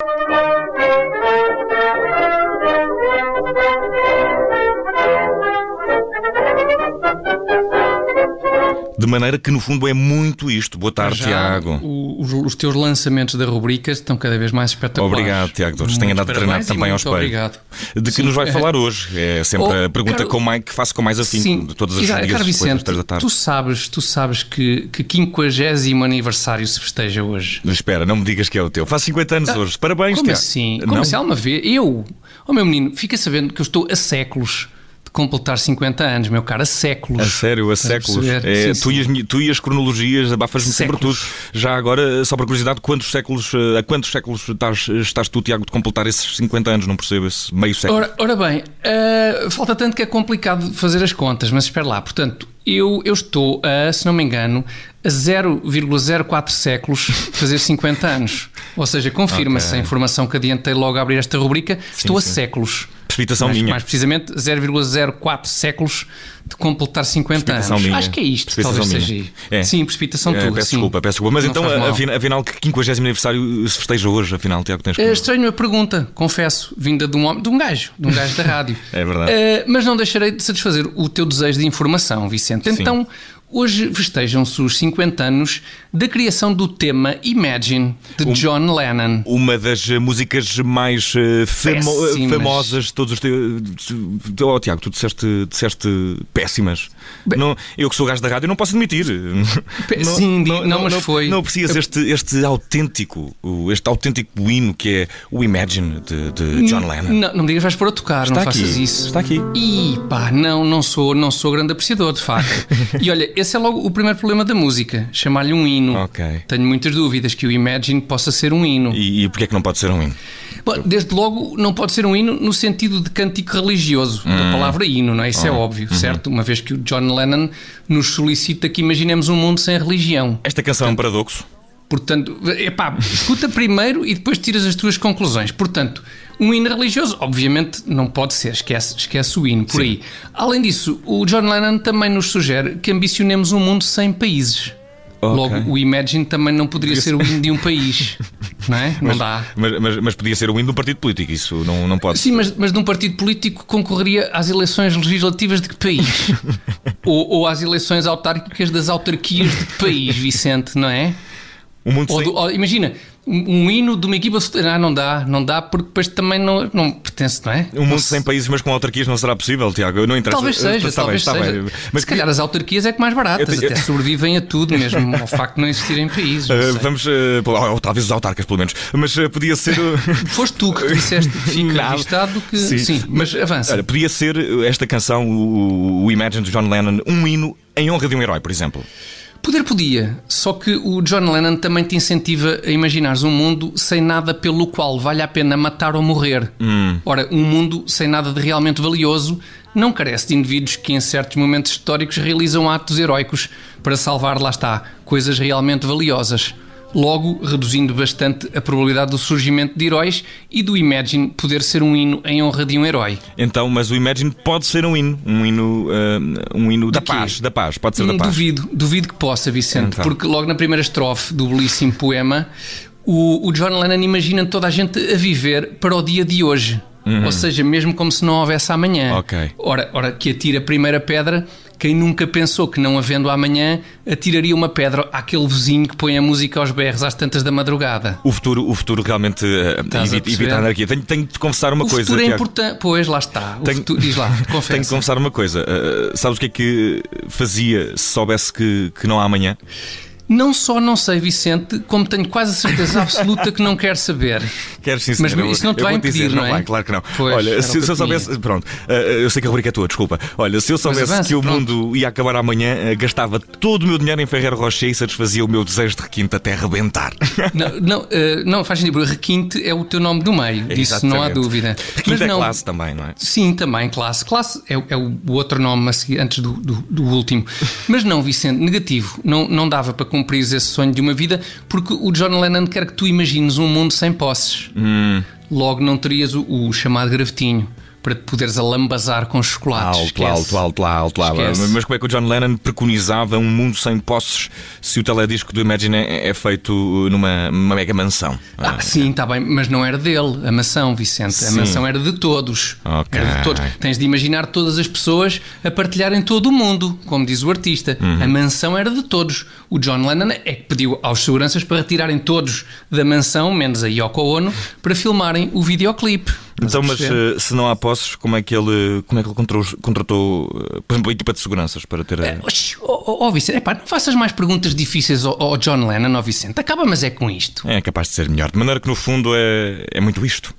Thank you. De maneira que, no fundo, é muito isto. Boa tarde, Já Tiago. os, os teus lançamentos da rubrica estão cada vez mais espetaculares. Obrigado, Tiago Dores. Tenho andado e também ao muito espelho. Obrigado. De que Sim, nos vai é- falar hoje? É sempre Oh, a pergunta caro- com mais, que faço com mais afinco Sim, de todas as dias, Caro Vicente, da tarde. tu sabes, tu sabes que, que 50 aniversário se festeja hoje. Espera, não me digas que é o teu. Faço 50 anos hoje. Parabéns, Ah, Como Tiago. assim? Como Não? assim? Alguma vez? Eu? Oh, meu menino, fica sabendo que eu estou a séculos completar 50 anos, meu caro, a séculos. A sério, a séculos. É, Sim, tu, sim. E as, tu e as cronologias abafas-me tudo. Séculos. Já agora, só para curiosidade, quantos séculos, eh, a quantos séculos estás, estás tu, Tiago, de completar esses 50 anos? Não percebo esse meio século. Ora, ora bem, eh, falta tanto que é complicado fazer as contas, mas espera lá. Portanto, eu, eu estou, a, se não me engano, a 0,04 séculos de fazer 50 anos. Ou seja, confirma-se Ok. a informação que adiantei logo a abrir esta rubrica. estou a sim. séculos. Precipitação mais, minha. mais precisamente 0,04 séculos de completar 50 Precipitação anos. minha. Acho que é isto, talvez minha. seja. É. Sim, precipitação Eh, tua. peço sim. desculpa, peço desculpa. Mas Não então, afinal, que 50 aniversário se festeja hoje? Afinal, Tiago, tens que... É estranho a pergunta, confesso, vinda de um homem, de um gajo, de um gajo da rádio. É verdade. Eh, mas não deixarei de satisfazer o teu desejo de informação, Vicente. Sim. Hoje festejam-se os 50 anos da criação do tema Imagine, de John Lennon. Uma das eh, músicas mais eh, famo- eh, Péssimas. famosas de todos os teus. Oh, Tiago, tu disseste, disseste péssimas. Não, eu que sou gajo da rádio não posso admitir. Pé- sim, di- não, mas foi. Não aprecias este, este autêntico, este autêntico hino que é o Imagine de, de John Lennon. Não, não me digas vais pôr a tocar, Está não aqui, faças isso. está aqui. Ih, pá, não, não sou, não sou grande apreciador, de facto. e olha, esse é logo o primeiro problema da música, chamar-lhe um hino. Ok. Tenho muitas dúvidas que o Imagine possa ser um hino. E, e porquê é que não pode ser um hino? Bom, desde logo, não pode ser um hino no sentido de cântico religioso, Hum. da palavra hino, não é? Isso é Oh. óbvio, Uhum. certo? Uma vez que o John Lennon nos solicita que imaginemos um mundo sem religião. Esta canção é um paradoxo. Portanto, epá, escuta primeiro e depois tiras as tuas conclusões. Portanto, um hino religioso, obviamente, não pode ser, esquece, esquece o hino por aí. Além disso, o John Lennon também nos sugere que ambicionemos um mundo sem países. Ok. Logo, o Imagine também não poderia ser o hino de um país, não é? Não dá. Mas, mas, mas podia ser o hino de um partido político, isso não, não pode Sim, mas, mas de um partido político concorreria às eleições legislativas de que país? ou, ou às eleições autárquicas das autarquias de que país, Vicente, não é? O mundo Ou sem- do- ou, imagina, um, um hino de uma equipa. Ah, não dá, não dá, porque depois também não, não pertence, não é? Um mundo sem se- países, mas com autarquias não será possível, Tiago. Eu não interessa. Talvez seja, Está bem, talvez está seja. bem. Mas Se calhar as autarquias é que mais baratas, tenho- até sobrevivem a tudo mesmo, ao facto de não existirem países. não Uh, vamos, uh, ou, talvez os autarcas, pelo menos. Mas uh, podia ser. Foste tu que disseste que fica registado que. Sim, mas avança. Olha, podia ser esta canção, o, o Imagine de John Lennon, um hino em honra de um herói, por exemplo. Poder podia, só que o John Lennon também te incentiva a imaginares um mundo sem nada pelo qual vale a pena matar ou morrer. Ora, um mundo sem nada de realmente valioso não carece de indivíduos que em certos momentos históricos realizam atos heróicos para salvar, lá está, coisas realmente valiosas. Logo, reduzindo bastante a probabilidade do surgimento de heróis e do Imagine poder ser um hino em honra de um herói. Então, mas o Imagine pode ser um hino. Um hino, uh, um hino da quê? paz. Da paz. Pode ser da Hum, paz. Duvido, duvido que possa, Vicente, Então. porque logo na primeira estrofe do belíssimo poema, o, o John Lennon imagina toda a gente a viver para o dia de hoje. Ou seja, mesmo como se não houvesse amanhã. Uhum. Ok. Ora, ora, que atira a primeira pedra, quem nunca pensou que não havendo amanhã, atiraria uma pedra àquele vizinho que põe a música aos berros às tantas da madrugada. O futuro, o futuro realmente uh, evita, a anarquia. Tenho, tenho de te confessar uma o coisa. futuro é importante. Pois, lá está. O Tenho- futuro, diz lá, Tenho de confessa. confessar uma coisa. Uh, sabes o que é que fazia se soubesse que, que não há amanhã? Não só não sei, Vicente, como tenho quase a certeza absoluta que não quero saber. Queres sim, Mas isso não te eu vai vou dizer, impedir, não é? vai, claro que não. Pois, Olha, se, se eu soubesse. Pronto, uh, eu sei que a rubrica é tua, desculpa. Olha, se eu soubesse avança, que o pronto. mundo ia acabar amanhã, uh, gastava todo o meu dinheiro em Ferreiro Rocher e satisfazia o meu desejo de requinte até rebentar. Não, não, eh, não faz sentido, requinte é o teu nome do meio, disso não há Exatamente. dúvida. Requinte é não, classe também, não é? Sim, também, classe. Classe é, é o outro nome a seguir, antes do, do, do último. Mas não, Vicente, negativo. Não, não dava para cumprir esse sonho de uma vida, porque o John Lennon quer que tu imagines um mundo sem posses. Hum. Logo não terias o, o chamado gravetinho. Para te poderes alambazar com chocolates. Alto, alto, alto lá, alto lá. Mas como é que o John Lennon preconizava um mundo sem posses se o teledisco do Imagine é, é feito numa, numa mega mansão? Ah, ah sim, está bem, mas não era dele, a mansão, Vicente. Sim. A mansão era de todos. Okay. Era de todos. Tens de imaginar todas as pessoas a partilharem todo o mundo, como diz o artista. Uhum. A mansão era de todos. O John Lennon é que pediu aos seguranças para retirarem todos da mansão, menos a Yoko Ono, para filmarem o videoclipe. Então, mas uh, se não há posses, como é que ele, como é que ele contratou, contratou uh, por exemplo, a equipa de seguranças para ter. Uh... Oh, oh, Vicente, epá, não faças mais perguntas difíceis ao, ao John Lennon, ó Vicente. Acaba, mas é com isto. É capaz de ser melhor. De maneira que, no fundo, é, é muito isto.